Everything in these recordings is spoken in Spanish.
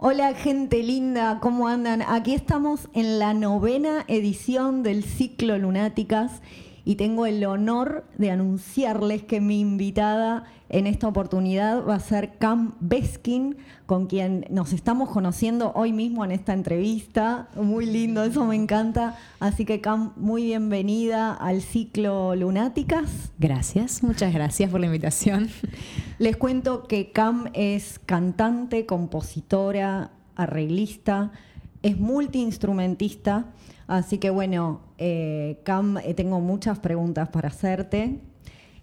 Hola gente linda, ¿cómo andan? Aquí estamos en la novena edición del ciclo Lunáticas y tengo el honor de anunciarles que mi invitada en esta oportunidad va a ser Cam Beskin, con quien nos estamos conociendo hoy mismo en esta entrevista. Muy lindo, eso me encanta. Así que Cam, muy bienvenida al ciclo Lunáticas. Gracias, muchas gracias por la invitación. Les cuento que Cam es cantante, compositora, arreglista, es multiinstrumentista. Así que bueno, eh, Cam, eh, tengo muchas preguntas para hacerte.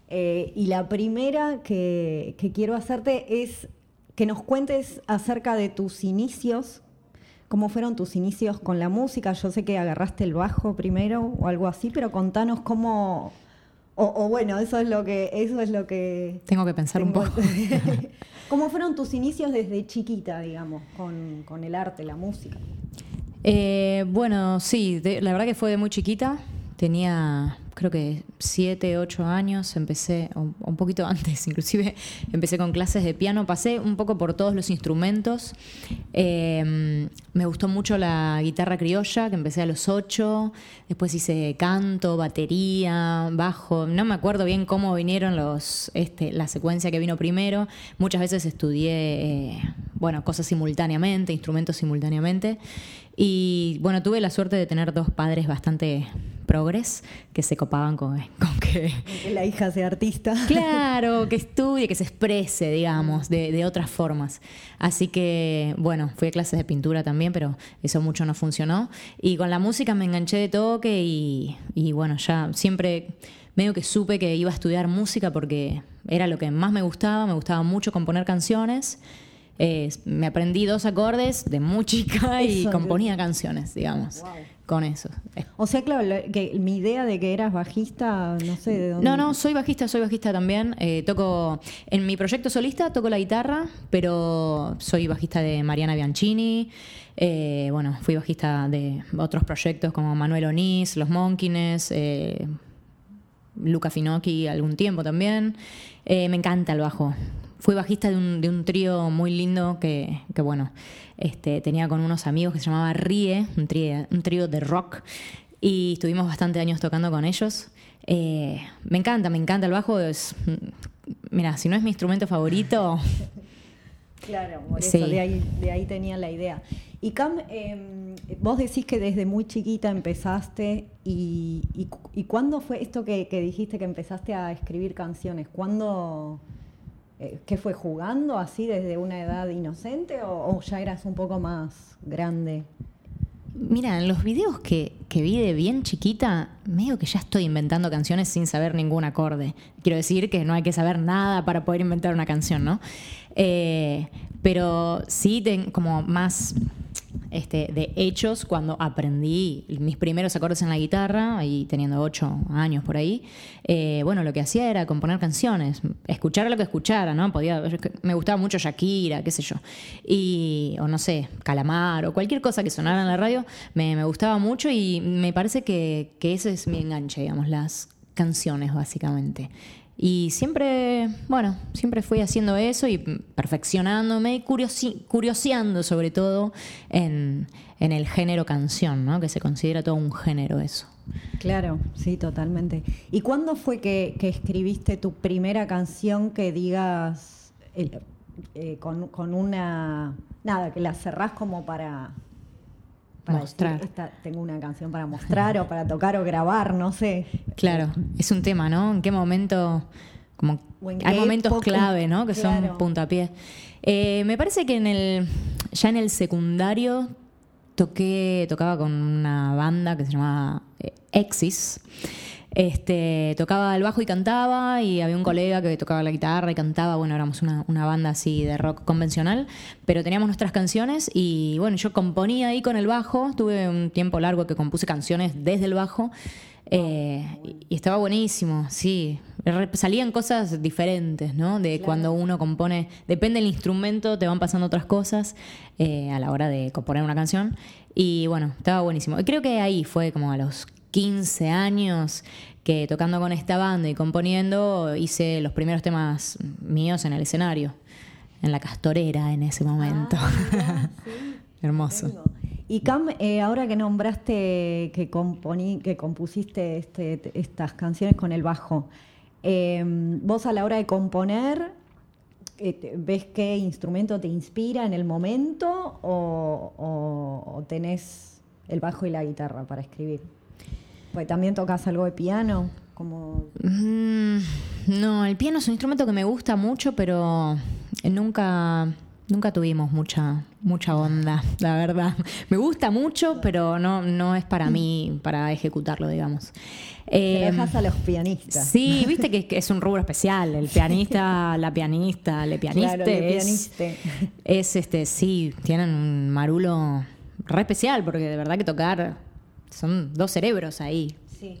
Eh, y la primera que, quiero hacerte es que nos cuentes acerca de tus inicios, cómo fueron tus inicios con la música. Yo sé que agarraste el bajo primero o algo así, pero contanos cómo, o, bueno, eso es lo que, eso es lo que. Tengo que pensar un poco. ¿Cómo fueron tus inicios desde chiquita, digamos, con, con el arte, la música? Eh, bueno, sí, la verdad que fue de muy chiquita. Tenía creo que siete, ocho años, empecé, un poquito antes inclusive, empecé con clases de piano, pasé un poco por todos los instrumentos. Em, me gustó mucho la guitarra criolla, que empecé a los ocho, después hice canto, batería, bajo, no me acuerdo bien cómo vinieron los, este, la secuencia que vino primero. Muchas veces estudié, eh, bueno, cosas simultáneamente, instrumentos simultáneamente. Y bueno, tuve la suerte de tener dos padres bastante progres que se copaban con, que... la hija sea artista. Claro, que estudie, que se exprese, digamos, de, otras formas. Así que, bueno, fui a clases de pintura también, pero eso mucho no funcionó. Y con la música me enganché de toque y, y bueno, ya siempre medio que supe que iba a estudiar música porque era lo que más me gustaba, me gustaba mucho componer canciones. Me aprendí dos acordes de muy chica y componía canciones, digamos con eso. O sea, claro, que mi idea de que eras bajista, no sé de dónde. No, no, soy bajista, soy bajista también. Eh, toco, en mi proyecto solista toco la guitarra, pero soy bajista de Mariana Bianchini. Eh, bueno, fui bajista de otros proyectos como Manuel Onís, Los Monkines, eh, Luca Finocchi algún tiempo también. me encanta el bajo. Fui bajista de un, de un trío muy lindo que, que bueno, este, tenía con unos amigos que se llamaba Rie, un trío, un trío de rock, y estuvimos bastante años tocando con ellos. Eh, me encanta, me encanta el bajo. Es, mira, si no es mi instrumento favorito. Claro, por eso, de, ahí, de ahí tenía la idea. Y Cam, em, vos decís que desde muy chiquita empezaste y, ¿cuándo fue esto que, que, dijiste que empezaste a escribir canciones? ¿Cuándo, eh, ¿Qué fue jugando así desde una edad inocente o, ya eras un poco más grande? Mira, en los videos que, vi de bien chiquita, medio que ya estoy inventando canciones sin saber ningún acorde. Quiero decir que no hay que saber nada para poder inventar una canción, ¿no? Eh, pero sí, como más este, de hechos cuando aprendí mis primeros acordes en la guitarra, y teniendo ocho años por ahí, eh, bueno, lo que hacía era componer canciones, escuchar lo que escuchara, ¿no? Podía, me gustaba mucho Shakira, qué sé yo, y, o no sé, Calamar, o cualquier cosa que sonara en la radio, me, gustaba mucho y me parece que, que ese es mi enganche, digamos, las canciones básicamente. Y siempre, bueno, siempre fui haciendo eso y perfeccionándome y curioseando sobre todo en, el género canción, ¿no? que se considera todo un género eso. Claro, sí, totalmente. ¿Y cuándo fue que, escribiste tu primera canción que digas eh, con, con, una... Nada, que la cerrás como para, para mostrar. tengo una canción para mostrar o para tocar o grabar, no sé. Claro, es un tema, ¿no? ¿En qué momento? Como hay momentos clave, ¿no? Que son puntapiés. Eh, me parece que en el ya en el secundario toqué tocaba con una banda que se llamaba eh, Exis. Este, tocaba el bajo y cantaba, y había un colega que tocaba la guitarra y cantaba. Bueno, éramos una, banda así de rock convencional, pero teníamos nuestras canciones y bueno, yo componía ahí con el bajo. Tuve un tiempo largo que compuse canciones desde el bajo. Eh, y estaba buenísimo, sí. Salían cosas diferentes, ¿no? De cuando uno compone, depende del instrumento, te van pasando otras cosas eh, a la hora de componer una canción. Y bueno, estaba buenísimo. Y creo que ahí fue como a los 15 años que tocando con esta banda y componiendo hice los primeros temas míos en el escenario. en la castorera en ese momento. Ah, sí. Hermoso. Y Cam, eh, ahora que nombraste que, componí, que compusiste este- estas canciones con el bajo, eh, vos a la hora de componer, eh, ¿ves qué instrumento te inspira en el momento o, o- o tenés el bajo y la guitarra para escribir? Pues también tocas algo de piano, como Mm, no, el piano es un instrumento que me gusta mucho, pero nunca, nunca tuvimos mucha, mucha onda, la verdad. Me gusta mucho, pero no, no es para mí, para ejecutarlo, digamos. te Eh, dejas a los pianistas. Sí, viste que, es un rubro especial. El pianista, la pianista, le pianista. Claro, le es, pianiste. es este, sí, tienen un marulo re especial, porque de verdad que tocar son dos cerebros ahí. Sí.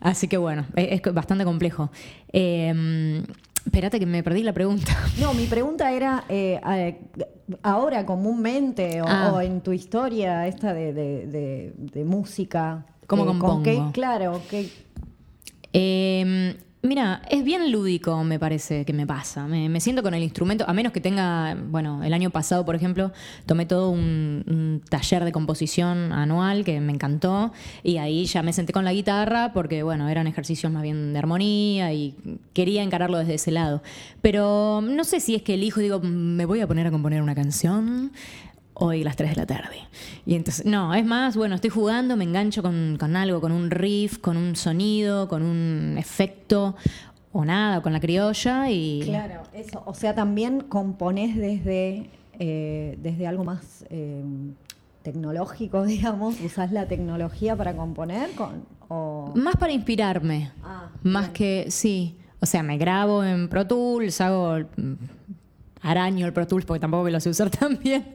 Así que bueno, es, es bastante complejo. Eh, espérate que me perdí la pregunta. No, mi pregunta era, eh, ahora comúnmente o, Ah. o en tu historia esta de, de- de- de música. ¿Cómo eh, ¿con qué- claro, que Eh, mira, es bien lúdico, me parece que me pasa. Me, me siento con el instrumento, a menos que tenga, bueno, el año pasado, por ejemplo, tomé todo un, taller de composición anual que me encantó y ahí ya me senté con la guitarra porque, bueno, eran ejercicios más bien de armonía y quería encararlo desde ese lado. Pero no sé si es que elijo, digo, me voy a poner a componer una canción hoy a las 3 de la tarde. Y entonces, no, es más, bueno, estoy jugando, me engancho con, con algo, con un riff, con un sonido, con un efecto o nada, con la criolla y... Claro, eso. O sea, también componés desde, eh, desde algo más eh, tecnológico, digamos. ¿Usás la tecnología para componer? Con, o... Más para inspirarme, Ah, más bien. que, sí, o sea, me grabo en Pro Tools, hago... Araño el Pro Tools porque tampoco lo sé usar tan bien,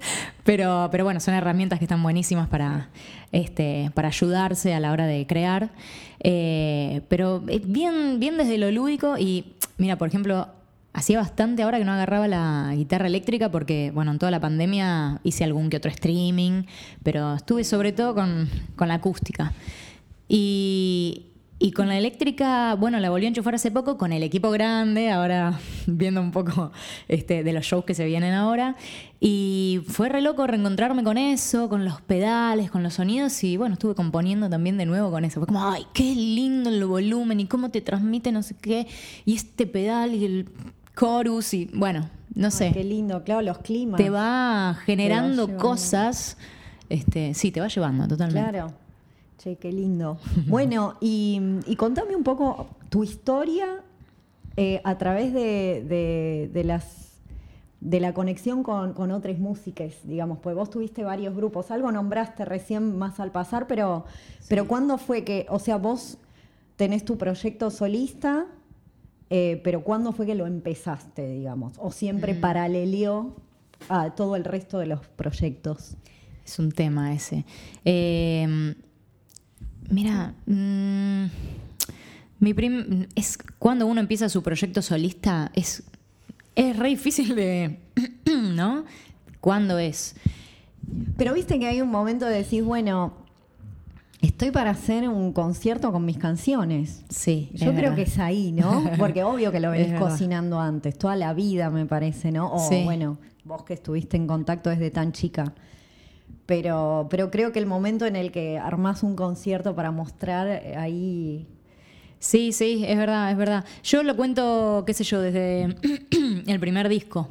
pero, pero bueno, son herramientas que están buenísimas para, este, para ayudarse a la hora de crear. Eh, pero eh, bien, bien desde lo lúdico y mira, por ejemplo, hacía bastante ahora que no agarraba la guitarra eléctrica porque, bueno, en toda la pandemia hice algún que otro streaming, pero estuve sobre todo con, con la acústica. Y, y con la eléctrica, bueno, la volví a enchufar hace poco con el equipo grande, ahora viendo un poco este, de los shows que se vienen ahora. Y fue re loco reencontrarme con eso, con los pedales, con los sonidos. Y bueno, estuve componiendo también de nuevo con eso. Fue como, ay, qué lindo el volumen y cómo te transmite no sé qué. Y este pedal y el chorus y bueno, no Ay, sé. qué lindo, claro, los climas. te va generando cosas. Este, sí, te va llevando totalmente. Claro. Che, qué lindo. Bueno, y, y contame un poco tu historia eh, a través de, de- de las de la conexión con, con otras músicas, digamos, pues vos tuviste varios grupos, algo nombraste recién más al pasar, pero, pero ¿cuándo fue que, o sea, vos tenés tu proyecto solista, eh, pero ¿cuándo fue que lo empezaste, digamos? ¿O siempre Mm. paralelió a todo el resto de los proyectos? Es un tema ese. Eh, mira, mm, mi prim- es cuando uno empieza su proyecto solista es es re difícil de, ¿no? ¿Cuándo es? Pero viste que hay un momento de decir, bueno, estoy para hacer un concierto con mis canciones. Sí. Yo creo verdad. que es ahí, ¿no? Porque obvio que lo venís cocinando antes, toda la vida me parece, ¿no? O Sí. bueno, vos que estuviste en contacto desde tan chica. Pero, pero creo que el momento en el que armás un concierto para mostrar eh, ahí. Sí, sí, es verdad, es verdad. Yo lo cuento, qué sé yo, desde el primer disco.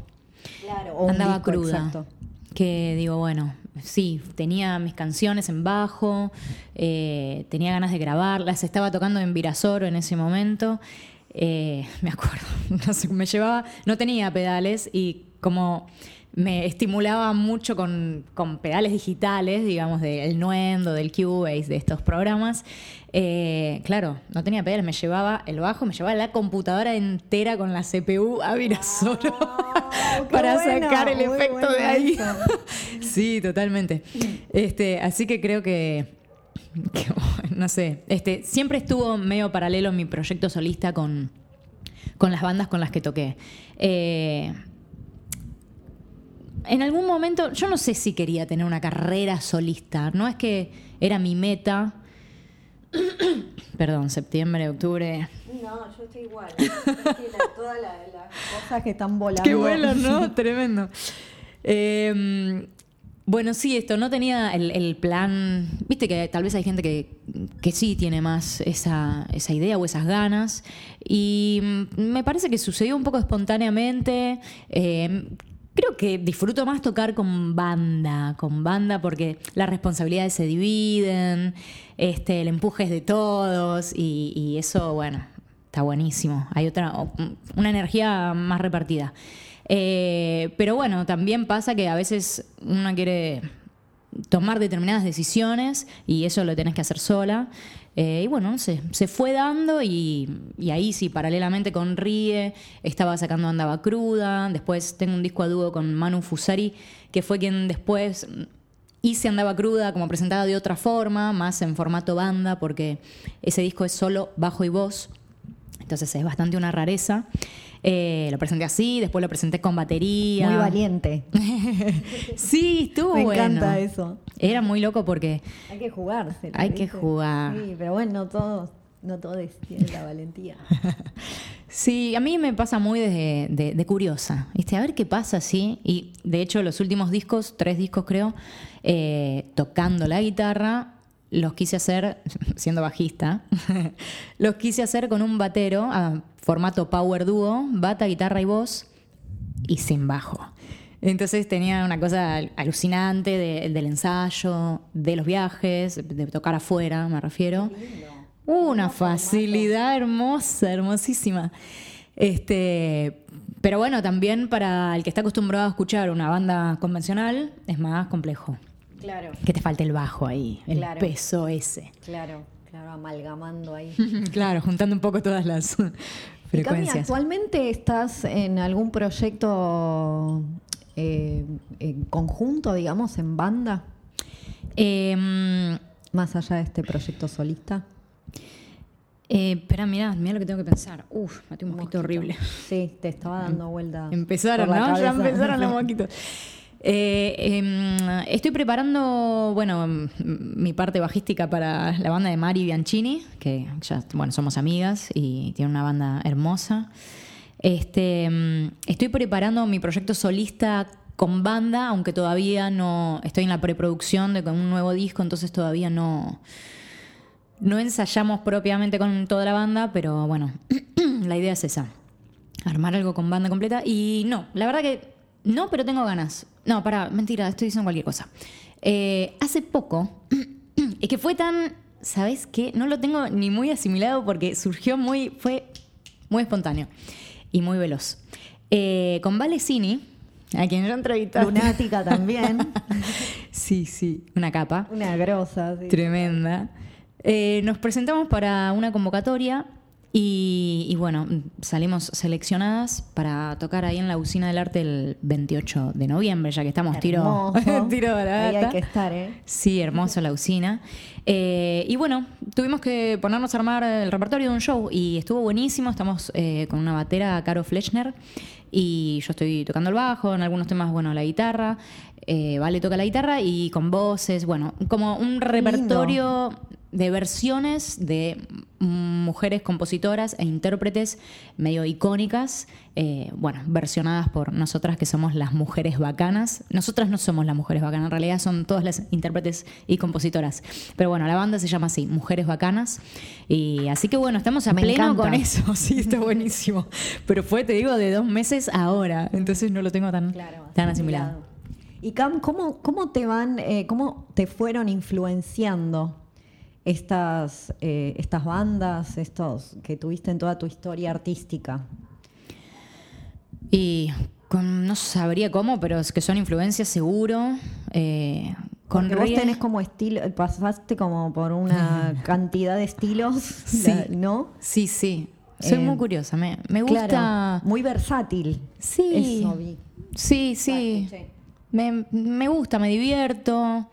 Claro, o andaba disco, cruda. exacto. Que digo, bueno, sí, tenía mis canciones en bajo, eh, tenía ganas de grabarlas, estaba tocando en Virasoro en ese momento. eh, me acuerdo, no sé, me llevaba, no tenía pedales y como me estimulaba mucho con, con pedales digitales, digamos, del Nuendo, del Cubase, de estos programas. eh, claro, no tenía pedales, me llevaba el bajo, me llevaba la computadora entera con la CPU a Virasoro qué para bueno, sacar el efecto de ahí. sí, totalmente. Este, así que creo que, que, no sé, este, siempre estuvo medio paralelo mi proyecto solista con, con las bandas con las que toqué. Eh, en algún momento, yo no sé si quería tener una carrera solista, no es que era mi meta. Perdón, septiembre, octubre. no, yo estoy igual. todas las cosas que están volando. Qué bueno, ¿no? Tremendo. Eh, bueno, sí, esto, no tenía el, plan, viste que tal vez hay gente que, que sí tiene más esa, esa, idea o esas ganas, y mm, me parece que sucedió un poco espontáneamente. Eh, creo que disfruto más tocar con banda, con banda porque las responsabilidades se dividen, este, el empuje es de todos y, eso, bueno, está buenísimo. Hay otra, una energía más repartida. Eh, pero bueno, también pasa que a veces uno quiere tomar determinadas decisiones y eso lo tenés que hacer sola. Eh, y bueno, se, se fue dando y, ahí sí, paralelamente con Rie, estaba sacando Andaba Cruda, después tengo un disco a dúo con Manu Fusari, que fue quien después hice Andaba Cruda como presentada de otra forma, más en formato banda, porque ese disco es solo bajo y voz, entonces es bastante una rareza. Eh, lo presenté así, después lo presenté con batería. Muy valiente. sí, estuvo Me bueno. Me encanta eso. Era muy loco porque... Hay que jugarse. Hay que jugar. Sí, pero bueno, no todos, no todos tienen la valentía. sí, a mí me pasa muy de, de, curiosa. ¿viste? A ver qué pasa, sí. Y de hecho, los últimos discos, tres discos creo, eh, tocando la guitarra, los quise hacer, siendo bajista, los quise hacer con un batero a formato power duo, bata, guitarra y voz, y sin bajo. Entonces tenía una cosa alucinante del ensayo, de los viajes, de tocar afuera, me refiero. Una facilidad hermosa, hermosísima. Este, pero bueno, también para el que está acostumbrado a escuchar una banda convencional es más complejo. Claro. Que te falte el bajo ahí, el peso ese. Claro, claro, amalgamando ahí. claro, juntando un poco todas las frecuencias. ¿actualmente estás en algún proyecto eh, en conjunto, digamos, en banda? Em, Más allá de este proyecto solista. Eh, espera, mirá, mirá lo que tengo que pensar. Uf, maté un mosquito, horrible. Sí, te estaba dando vuelta. Empezaron, ¿no? Ya empezaron los mosquitos. Eh, em, estoy preparando, bueno, mi parte bajística para la banda de Mari Bianchini, que ya, bueno, somos amigas y tiene una banda hermosa. Este, em, estoy preparando mi proyecto solista con banda, aunque todavía no estoy en la preproducción de un nuevo disco, entonces todavía no, no ensayamos propiamente con toda la banda, pero bueno, la idea es esa, armar algo con banda completa. Y no, la verdad que no, pero tengo ganas. No, para, mentira, estoy diciendo cualquier cosa. Eh, hace poco, es que fue tan, ¿sabes qué? No lo tengo ni muy asimilado porque surgió muy, fue muy espontáneo y muy veloz. Eh, con Valesini, a quien yo entrevisté. Lunática también. sí, sí, una capa. Una grosa. Sí. Tremenda. Eh, nos presentamos para una convocatoria y, bueno, salimos seleccionadas para tocar ahí en la Usina del Arte el 28 de noviembre, ya que estamos tiro, tiro de la Ahí hay que estar, ¿eh? Sí, hermoso la usina. Eh, y bueno, tuvimos que ponernos a armar el repertorio de un show y estuvo buenísimo. Estamos eh, con una batera, Caro Flechner, y yo estoy tocando el bajo, en algunos temas, bueno, la guitarra. Eh, vale toca la guitarra y con voces, bueno, como un repertorio de versiones de mujeres compositoras e intérpretes medio icónicas, eh, bueno, versionadas por nosotras que somos las mujeres bacanas. Nosotras no somos las mujeres bacanas, en realidad son todas las intérpretes y compositoras. Pero bueno, la banda se llama así, Mujeres Bacanas. Y así que bueno, estamos a pleno con eso, sí, está buenísimo. Pero fue, te digo, de dos meses ahora, entonces no lo tengo tan, tan asimilado. Y Cam, ¿cómo, cómo te van, eh, cómo te fueron influenciando estas, eh, estas bandas, estos que tuviste en toda tu historia artística? Y no sabría cómo, pero es que son influencias seguro. Eh, con vos tenés como estilo, pasaste como por una cantidad de estilos, ¿no? Sí, sí. Soy muy eh, curiosa, me, gusta. muy versátil. Sí. Sí, sí. Me, me gusta, me divierto.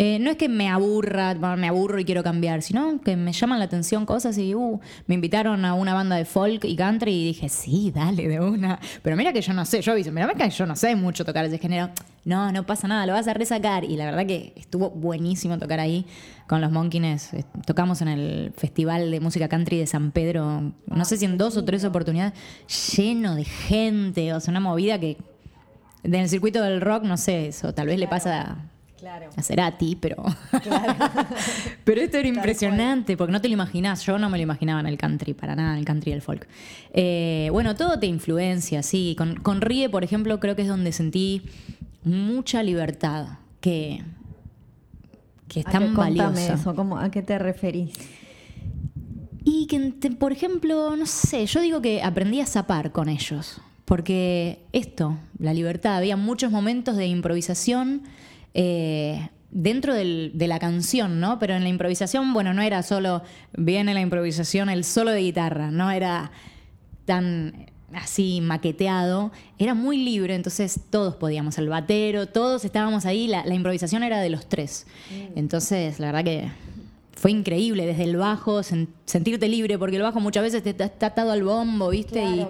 Eh, no es que me aburra, me aburro y quiero cambiar, sino que me llaman la atención cosas y uh, me invitaron a una banda de folk y country y dije, sí, dale, de una. Pero mira que yo no sé, yo aviso, mira que yo no sé mucho tocar ese género. No, no pasa nada, lo vas a resacar. Y la verdad que estuvo buenísimo tocar ahí con los Monkines. Eh, tocamos en el Festival de Música Country de San Pedro, no sé si en dos o tres oportunidades, lleno de gente, o sea, una movida que en el circuito del rock, no sé, eso tal vez le pasa a Cerati, pero. pero esto era impresionante, porque no te lo imaginás. Yo no me lo imaginaba en el country, para nada, en el country y el folk. Eh, bueno, todo te influencia, sí. Con, con Rie, por ejemplo, creo que es donde sentí mucha libertad, que, que es tan valiosa. Eso, ¿cómo, ¿A qué te referís? Y que, por ejemplo, no sé, yo digo que aprendí a zapar con ellos. Porque esto, la libertad, había muchos momentos de improvisación eh, dentro de la canción, ¿no? Pero en la improvisación, bueno, no era solo, viene la improvisación, el solo de guitarra, no era tan así maqueteado, era muy libre, entonces todos podíamos, el batero, todos estábamos ahí, la, improvisación era de los tres. Mm. Entonces, la verdad que fue increíble desde el bajo, sentirte libre, porque el bajo muchas veces está atado al bombo, ¿viste? y,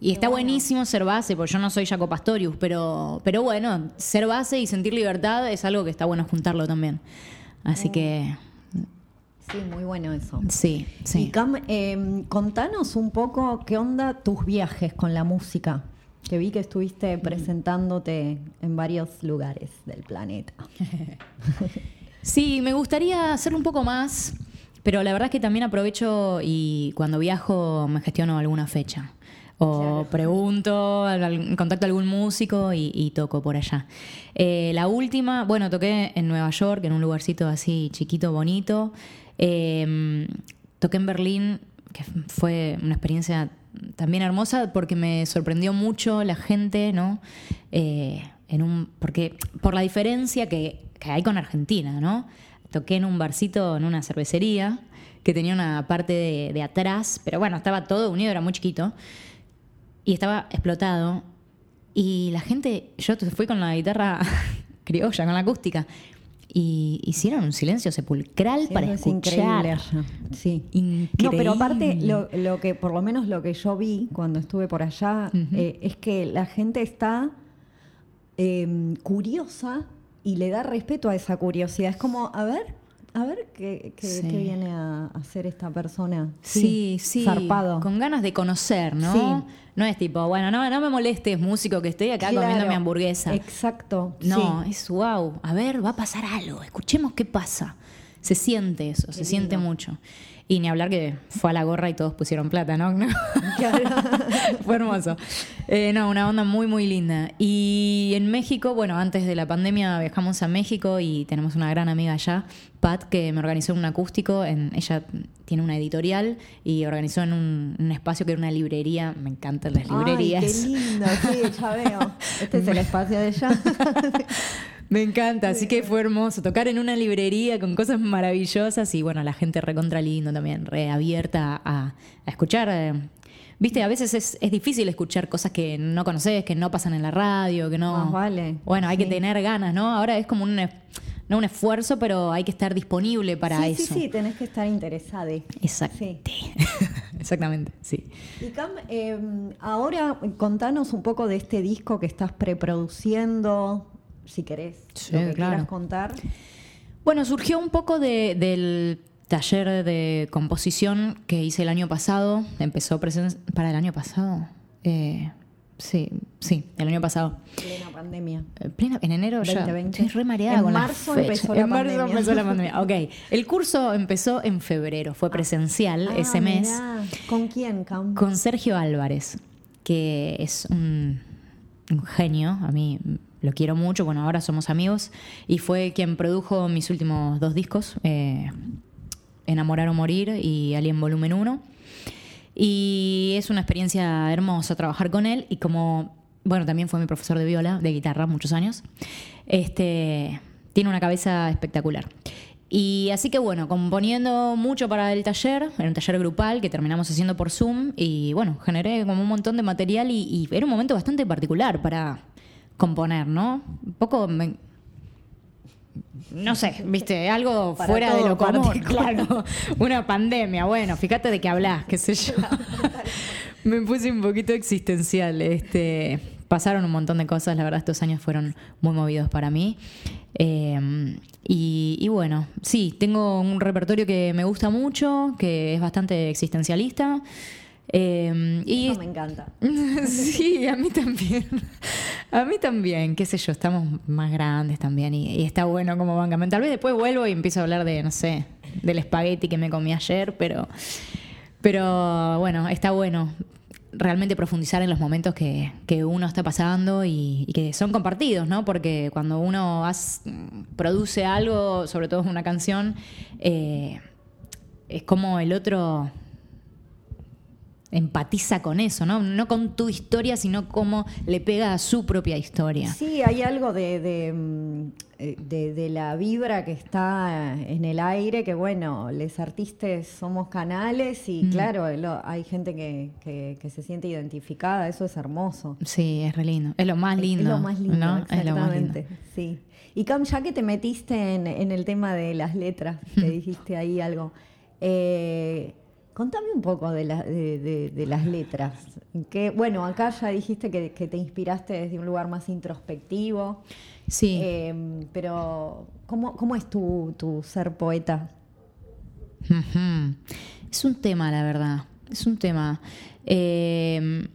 y está buenísimo ser base, porque yo no soy Jaco Pastorius, pero, pero bueno, ser base y sentir libertad es algo que está bueno juntarlo también. Así mm. que. Sí, muy bueno eso. Sí, sí. Y Cam, em, contanos un poco qué onda tus viajes con la música. Que vi que estuviste mm. presentándote en varios lugares del planeta. Sí, me gustaría hacerlo un poco más, pero la verdad es que también aprovecho y cuando viajo me gestiono alguna fecha. O pregunto, contacto a algún músico y, toco por allá. Eh, la última, bueno, toqué en Nueva York, en un lugarcito así chiquito, bonito. Em, toqué en Berlín, que fue una experiencia también hermosa porque me sorprendió mucho la gente, ¿no? Eh, en un, porque por la diferencia que que hay con Argentina, ¿no? Toqué en un barcito, en una cervecería, que tenía una parte de, atrás, pero bueno, estaba todo unido, era muy chiquito, y estaba explotado. Y la gente, yo fui con la guitarra criolla, con la acústica, y hicieron un silencio sepulcral para escuchar. Increíble. Sí. Increíble. No, pero aparte, lo, que, por lo menos lo que yo vi cuando estuve por allá, eh, es que la gente está em, curiosa y le da respeto a esa curiosidad. Es como, a ver, a ver qué, viene a hacer esta persona. Sí, sí. Zarpado. Con ganas de conocer, ¿no? Sí. No es tipo, bueno, no, no me molestes, músico, que estoy acá comiendo mi hamburguesa. Exacto. No, es wow. A ver, va a pasar algo. Escuchemos qué pasa. Se siente eso, se siente mucho. Y ni hablar que fue a la gorra y todos pusieron plata, ¿no? fue hermoso. Eh, no, una onda muy, muy linda. Y en México, bueno, antes de la pandemia viajamos a México y tenemos una gran amiga allá, Pat, que me organizó un acústico. En, ella tiene una editorial y organizó en un, espacio que era una librería. Me encantan las librerías. Ay, qué lindo, sí, ya veo. Este es el espacio de ella. Me encanta, así que fue hermoso tocar en una librería con cosas maravillosas y bueno, la gente recontra lindo también, reabierta a, escuchar. Eh, viste, a veces es, difícil escuchar cosas que no conoces, que no pasan en la radio, que no... vale. Bueno, hay que tener ganas, ¿no? Ahora es como un, no un esfuerzo, pero hay que estar disponible para eso. Sí, sí, tenés que estar interesada. Exacto. Exactamente, sí. Y Cam, em, ahora contanos un poco de este disco que estás preproduciendo si querés, lo que quieras contar. Bueno, surgió un poco del taller de composición que hice el año pasado. Empezó para el año pasado. Eh, sí, sí, el año pasado. Plena pandemia. Eh, en enero ya. Estoy re mareada en marzo empezó la en marzo empezó la pandemia. Ok. El curso empezó en febrero. Fue ah. presencial ah, ese mes. ¿Con quién, Cam? Con Sergio Álvarez, que es un, un genio. A mí lo quiero mucho, bueno, ahora somos amigos, y fue quien produjo mis últimos dos discos, eh, Enamorar o Morir y Alien Volumen 1. Y es una experiencia hermosa trabajar con él y como, bueno, también fue mi profesor de viola, de guitarra, muchos años, este, tiene una cabeza espectacular. Y así que bueno, componiendo mucho para el taller, era un taller grupal que terminamos haciendo por Zoom y bueno, generé como un montón de material y, y era un momento bastante particular para, componer, ¿no? Un poco no sé, viste, algo Para fuera de lo común. Claro, una pandemia. Bueno, fíjate de qué hablas, qué sé yo. Me puse un poquito existencial. Este, pasaron un montón de cosas, la verdad, estos años fueron muy movidos para mí. Eh, y, y bueno, sí, tengo un repertorio que me gusta mucho, que es bastante existencialista. Eh, y Eso me encanta. Sí, a mí también. A mí también, qué sé yo, estamos más grandes también y, y está bueno como van Tal vez después vuelvo y empiezo a hablar de, no sé, del espagueti que me comí ayer, pero, pero bueno, está bueno realmente profundizar en los momentos que, que uno está pasando y, y que son compartidos, ¿no? Porque cuando uno produce algo, sobre todo una canción, eh, es como el otro empatiza con eso, ¿no? No con tu historia, sino cómo le pega a su propia historia. Sí, hay algo de, de, mm, eh, de- de la vibra que está en el aire, que bueno, los artistas somos canales y Mm. claro, lo- hay gente que, que- que se siente identificada, eso es hermoso. Sí, es re lindo. Es lo más lindo. Es lo más lindo, ¿no? Lindo. exactamente. Sí. Y Cam, ya que te metiste en, en el tema de las letras, que dijiste ahí algo, eh, contame un poco de, la- de- de- de las letras. Que, bueno, acá ya dijiste que, que te inspiraste desde un lugar más introspectivo, Sí. eh, pero ¿cómo, cómo es tu, tu ser poeta? Es un tema, la verdad. Es un tema. Eh,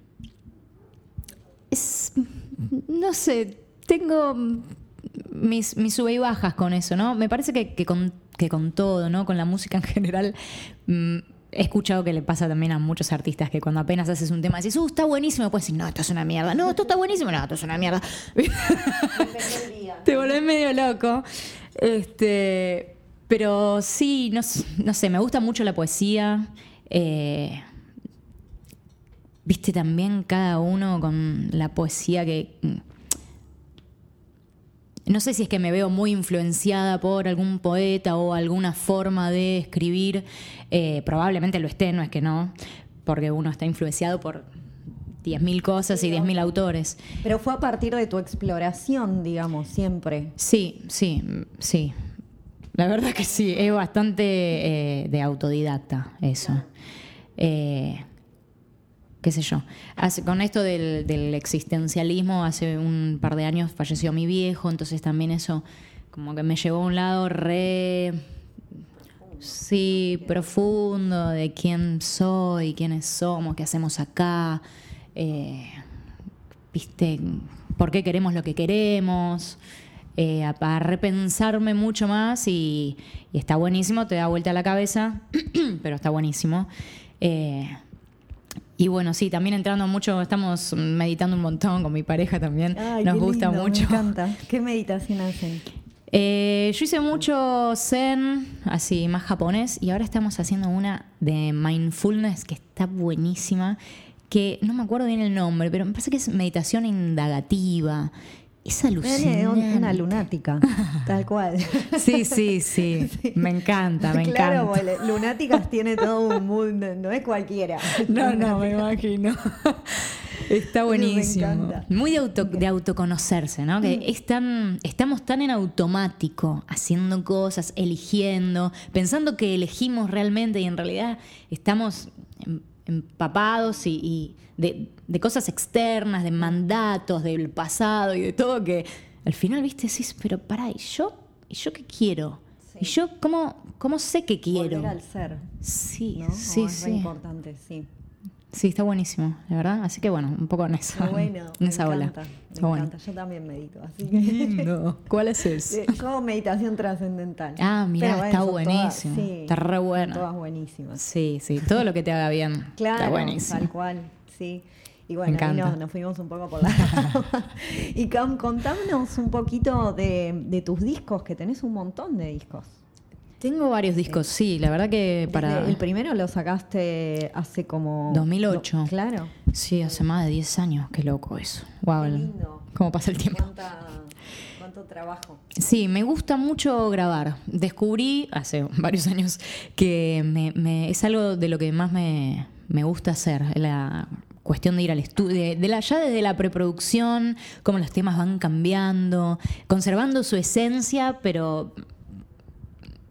es. No sé, tengo mis, mis sube y bajas con eso, ¿no? Me parece que, que con, que con todo, ¿no? Con la música en general. Mm, He escuchado que le pasa también a muchos artistas que cuando apenas haces un tema decís, uh, está buenísimo, después decís, no, esto es una mierda, no, esto está buenísimo, no, esto es una mierda. Te volvés medio loco. Este, pero sí, no, no sé, me gusta mucho la poesía. Eh, Viste también cada uno con la poesía que. No sé si es que me veo muy influenciada por algún poeta o alguna forma de escribir. Eh, probablemente lo esté, no es que no, porque uno está influenciado por 10.000 cosas y 10.000 autores. Pero fue a partir de tu exploración, digamos, siempre. Sí, sí, sí. La verdad que sí, es bastante eh, de autodidacta eso. Eh, qué sé yo. Con esto del, existencialismo, hace un par de años falleció mi viejo, entonces también eso como que me llevó a un lado re... Sí, profundo de quién soy, quiénes somos, qué hacemos acá, eh, viste, por qué queremos lo que queremos, eh, a, a repensarme mucho más y, está buenísimo, te da vuelta la cabeza, pero está buenísimo. Eh, y bueno, sí, también entrando mucho, estamos meditando un montón con mi pareja también, Ay, nos gusta lindo, mucho. Me encanta. ¿Qué meditación hacen? Eh, yo hice mucho zen, así más japonés, y ahora estamos haciendo una de mindfulness que está buenísima, que no me acuerdo bien el nombre, pero me parece que es meditación indagativa. Es un- una alucinante. lunática, tal cual. Sí, sí, sí, me encanta, me claro, encanta. porque lunáticas tiene todo un mundo, no es cualquiera. No, no, me imagino. Está buenísimo. encanta. Muy de, auto- de autoconocerse, ¿no? Que es tan, estamos tan en automático, haciendo cosas, eligiendo, pensando que elegimos realmente y en realidad estamos em- empapados y, y de, de cosas externas, de mandatos, del pasado y de todo que al final, viste, decís, pero pará, ¿y yo? ¿Y yo qué quiero? ¿Y yo cómo, cómo sé qué quiero? Volver al ser, Sí, ¿no? sí, Oh, es sí. importante, sí. Sí, está buenísimo, la verdad. Así que bueno, un poco en esa, bueno, en me esa ola. encanta, me Está bueno. encanta. Yo también medito, así que... Lindo. ¿Cuál es? Eh, Yo meditación trascendental. Ah, mirá, Pero está buenísimo. sí, Está re bueno. Todas buenísimas. Sí, sí, todo lo que te haga bien. Claro, está buenísimo. tal cual, sí. Y bueno, ahí nos, nos fuimos un poco por la. Y Cam, contanos un poquito de, de tus discos, que tenés un montón de discos. Tengo varios discos, sí, la verdad que para... El primero lo sacaste hace como... 2008. No, claro. Sí, hace más de 10 años, qué loco eso. Wow, Qué lindo. cómo pasa el tiempo. Cuánta- cuánto trabajo. Sí, me gusta mucho grabar. Descubrí hace varios años que me- me- es algo de lo que más me, me gusta hacer, la cuestión de ir al estudio, de, ya desde la preproducción, cómo los temas van cambiando, conservando su esencia, pero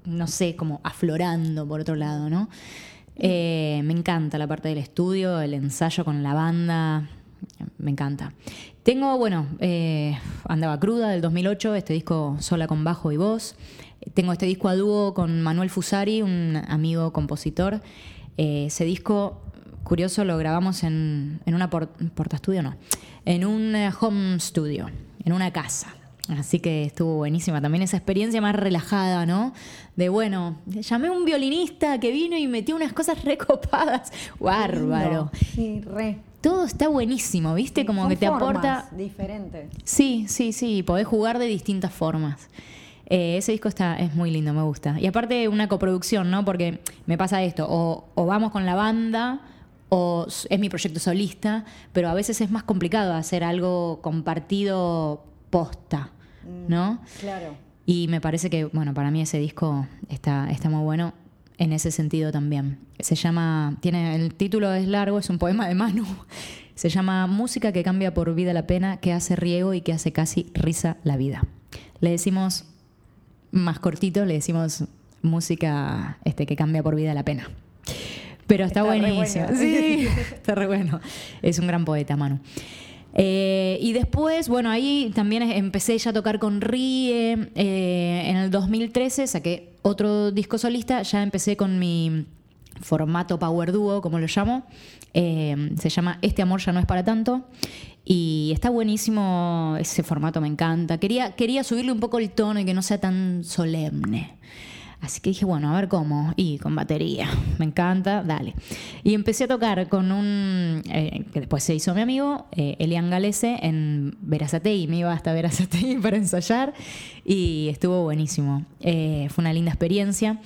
no sé, como aflorando por otro lado, ¿no? Eh, me encanta la parte del estudio, el ensayo con la banda, me encanta. Tengo, bueno, eh, Andaba Cruda del 2008, este disco sola con bajo y voz. Tengo este disco a dúo con Manuel Fusari, un amigo compositor. Eh, ese disco, curioso, lo grabamos en, en una porta estudio, no, en un home studio, en una casa. Así que estuvo buenísima también esa experiencia más relajada, ¿no? De bueno, llamé a un violinista que vino y metió unas cosas recopadas. Bárbaro. Sí, re. Todo está buenísimo, ¿viste? Como que te aporta. Diferente. Sí, sí, sí. Podés jugar de distintas formas. Eh, ese disco está, es muy lindo, me gusta. Y aparte, una coproducción, ¿no? Porque me pasa esto: o, o vamos con la banda o es mi proyecto solista, pero a veces es más complicado hacer algo compartido posta. Mm, ¿no? Claro. Y me parece que, bueno, para mí ese disco está, está muy bueno en ese sentido también. Se llama, tiene, el título es largo, es un poema de Manu. Se llama Música que cambia por vida la pena, que hace riego y que hace casi risa la vida. Le decimos, más cortito, le decimos música este, que cambia por vida la pena. Pero está, buenísimo. Sí, está re bueno. Es un gran poeta, Manu. Eh, y después, bueno, ahí también empecé ya a tocar con Rie. Eh, en el 2013 saqué otro disco solista. Ya empecé con mi formato Power Duo, como lo llamo. Eh, se llama Este amor ya no es para tanto. Y está buenísimo ese formato, me encanta. Quería, quería subirle un poco el tono y que no sea tan solemne. Así que dije, bueno, a ver cómo. Y con batería. Me encanta, dale. Y empecé a tocar con un. Eh, que después se hizo mi amigo, eh, Elian Galese, en Verazatei. Me iba hasta Verazatei para ensayar. Y estuvo buenísimo. Eh, fue una linda experiencia.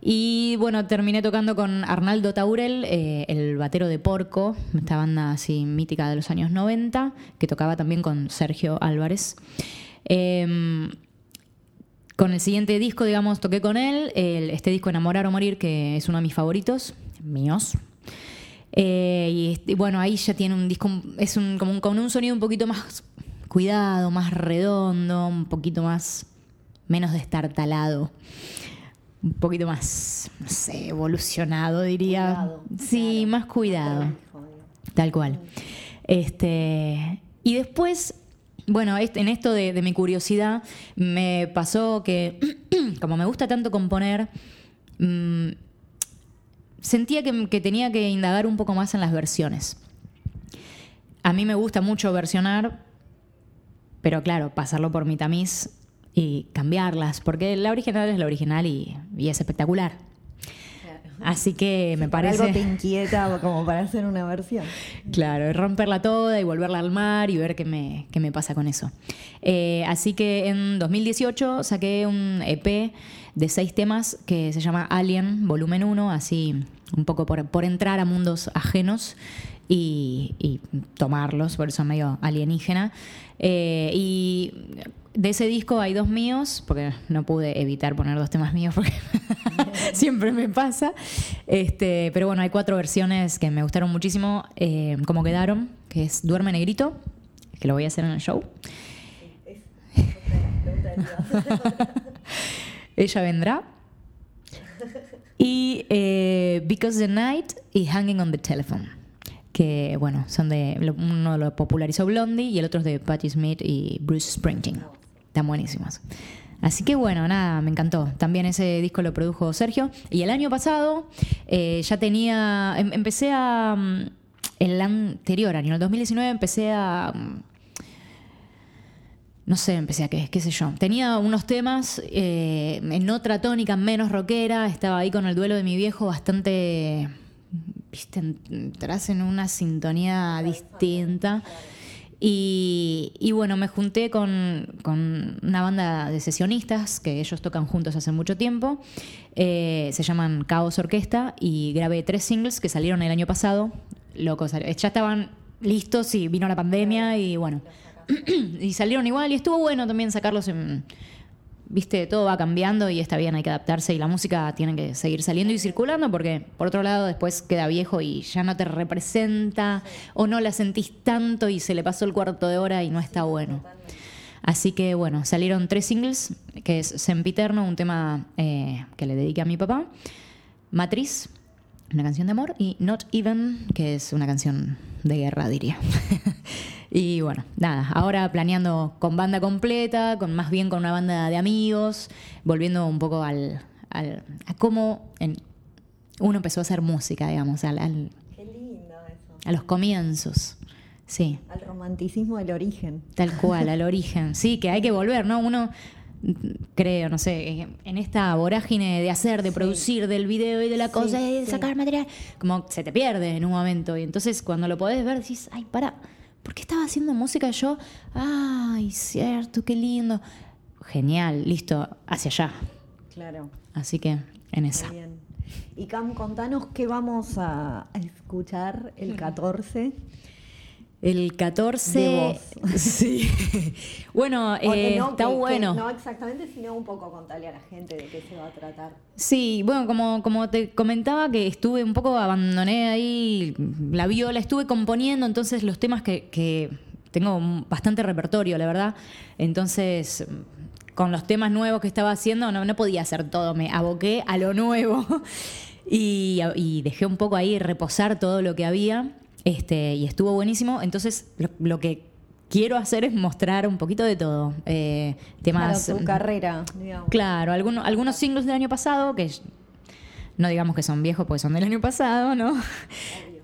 Y bueno, terminé tocando con Arnaldo Taurel, el batero de Porco, esta banda así mítica de los años 90, que tocaba también con Sergio Álvarez. Em, con el siguiente disco, digamos, toqué con él, este disco Enamorar o Morir, que es uno de mis favoritos, míos. Eh, y, bueno, ahí ya tiene un disco, es un, como un, con un sonido un poquito más cuidado, más redondo, un poquito más, menos destartalado, un poquito más, no sé, evolucionado, diría. sí, más cuidado. Tal cual. Este, y después bueno, en esto de, mi curiosidad me pasó que, como me gusta tanto componer, mm, sentía que, tenía que indagar un poco más en las versiones. A mí me gusta mucho versionar, pero claro, pasarlo por mi tamiz y cambiarlas, porque la original es la original y es espectacular. Así que me parece. Algo te inquieta como para hacer una versión. Claro, romperla toda y volverla al mar y ver qué me, qué me pasa con eso. Eh, así que en 2018 saqué un EP de seis temas que se llama Alien, volumen 1, así un poco por, por entrar a mundos ajenos y, tomarlos, por eso medio alienígena. Eh, y de ese disco hay dos míos, porque no pude evitar poner dos temas míos porque siempre me pasa. Este, pero bueno, hay cuatro versiones que me gustaron muchísimo, eh, como quedaron, que es Duerme Negrito, que lo voy a hacer en el show. Ella vendrá. Y eh, Because the Night y Hanging on the Telephone que bueno, son de uno lo popularizó Blondie y el otro es de Patti Smith y Bruce Springsteen. Están buenísimos. Así que bueno, nada, me encantó. También ese disco lo produjo Sergio. Y el año pasado eh, ya tenía, em, empecé a, mm, el anterior año, el 2019, empecé a... No sé, empecé a qué, qué sé yo. Tenía unos temas eh, en otra tónica, menos rockera. Estaba ahí con el duelo de mi viejo bastante viste, entras en una sintonía distinta. Y, bueno, me junté con, una banda de sesionistas que ellos tocan juntos hace mucho tiempo. Eh, se llaman Caos Orquesta y grabé tres singles que salieron el año pasado. Locos, ya estaban listos y vino la pandemia y bueno. y salieron igual y estuvo bueno también sacarlos en viste, todo va cambiando y está bien, hay que adaptarse y la música tiene que seguir saliendo y circulando porque, por otro lado, después queda viejo y ya no te representa o no la sentís tanto y se le pasó el cuarto de hora y no está bueno. Así que bueno, salieron tres singles, que es Sempiterno, un tema eh, que le dediqué a mi papá, Matriz, una canción de amor, y Not Even, que es una canción de guerra, diría. y bueno, nada, ahora planeando con banda completa, con más bien con una banda de amigos, volviendo un poco al, al a cómo uno empezó a hacer música, digamos, al, al, a los comienzos. Sí. Al romanticismo del origen. Tal cual, al origen. Sí, que hay que volver, ¿no? Uno creo, no sé, en esta vorágine de hacer, de producir, del video y de la cosa, y de sacar material, como se te pierde en un momento. Y entonces cuando lo podés ver decís, ay, para, ¿por qué estaba haciendo música yo? Ay, cierto, qué lindo. Genial, listo, hacia allá. Claro. Así que en esa. Y Cam, contanos qué vamos a escuchar el 14. El 14. Sí. bueno, eh, está bueno. no exactamente, sino un poco contarle a la gente de qué se va a tratar. Sí, bueno, como, como te comentaba que estuve un poco, abandoné ahí la viola, estuve componiendo, entonces los temas que, que tengo bastante repertorio, la verdad. Entonces, con los temas nuevos que estaba haciendo, no, no podía hacer todo, me aboqué a lo nuevo. y, y dejé un poco ahí reposar todo lo que había. Este, y estuvo buenísimo. Entonces, lo, que quiero hacer es mostrar un poquito de todo. Eh, temas. Claro, tu carrera, Claro, algunos, algunos singles del año pasado, que no digamos que son viejos porque son del año pasado, ¿no?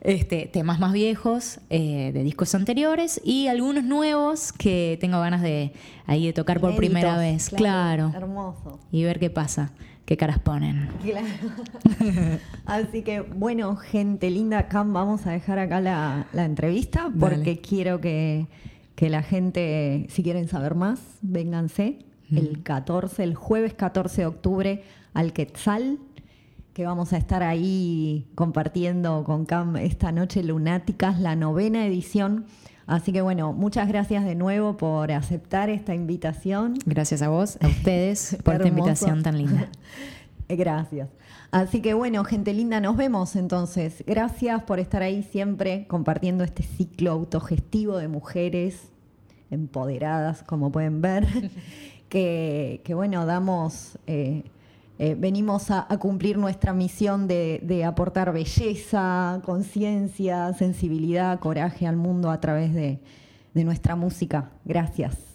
Este, temas más viejos eh, de discos anteriores y algunos nuevos que tengo ganas de ahí de tocar por primera vez. Claro, claro. Hermoso. Y ver qué pasa qué caras ponen. Claro. Así que, bueno, gente linda, Cam, vamos a dejar acá la, entrevista porque quiero que, la gente, si quieren saber más, vénganse el 14, el jueves 14 de octubre al Quetzal, que vamos a estar ahí compartiendo con Cam esta noche lunáticas, la novena edición Así que bueno, muchas gracias de nuevo por aceptar esta invitación. Gracias a vos, a ustedes, por esta invitación tan linda. gracias. Así que bueno, gente linda, nos vemos entonces. Gracias por estar ahí siempre compartiendo este ciclo autogestivo de mujeres empoderadas, como pueden ver, que, bueno, damos... Eh, eh, venimos a, cumplir nuestra misión de, aportar belleza, conciencia, sensibilidad, coraje al mundo a través de nuestra música. Gracias.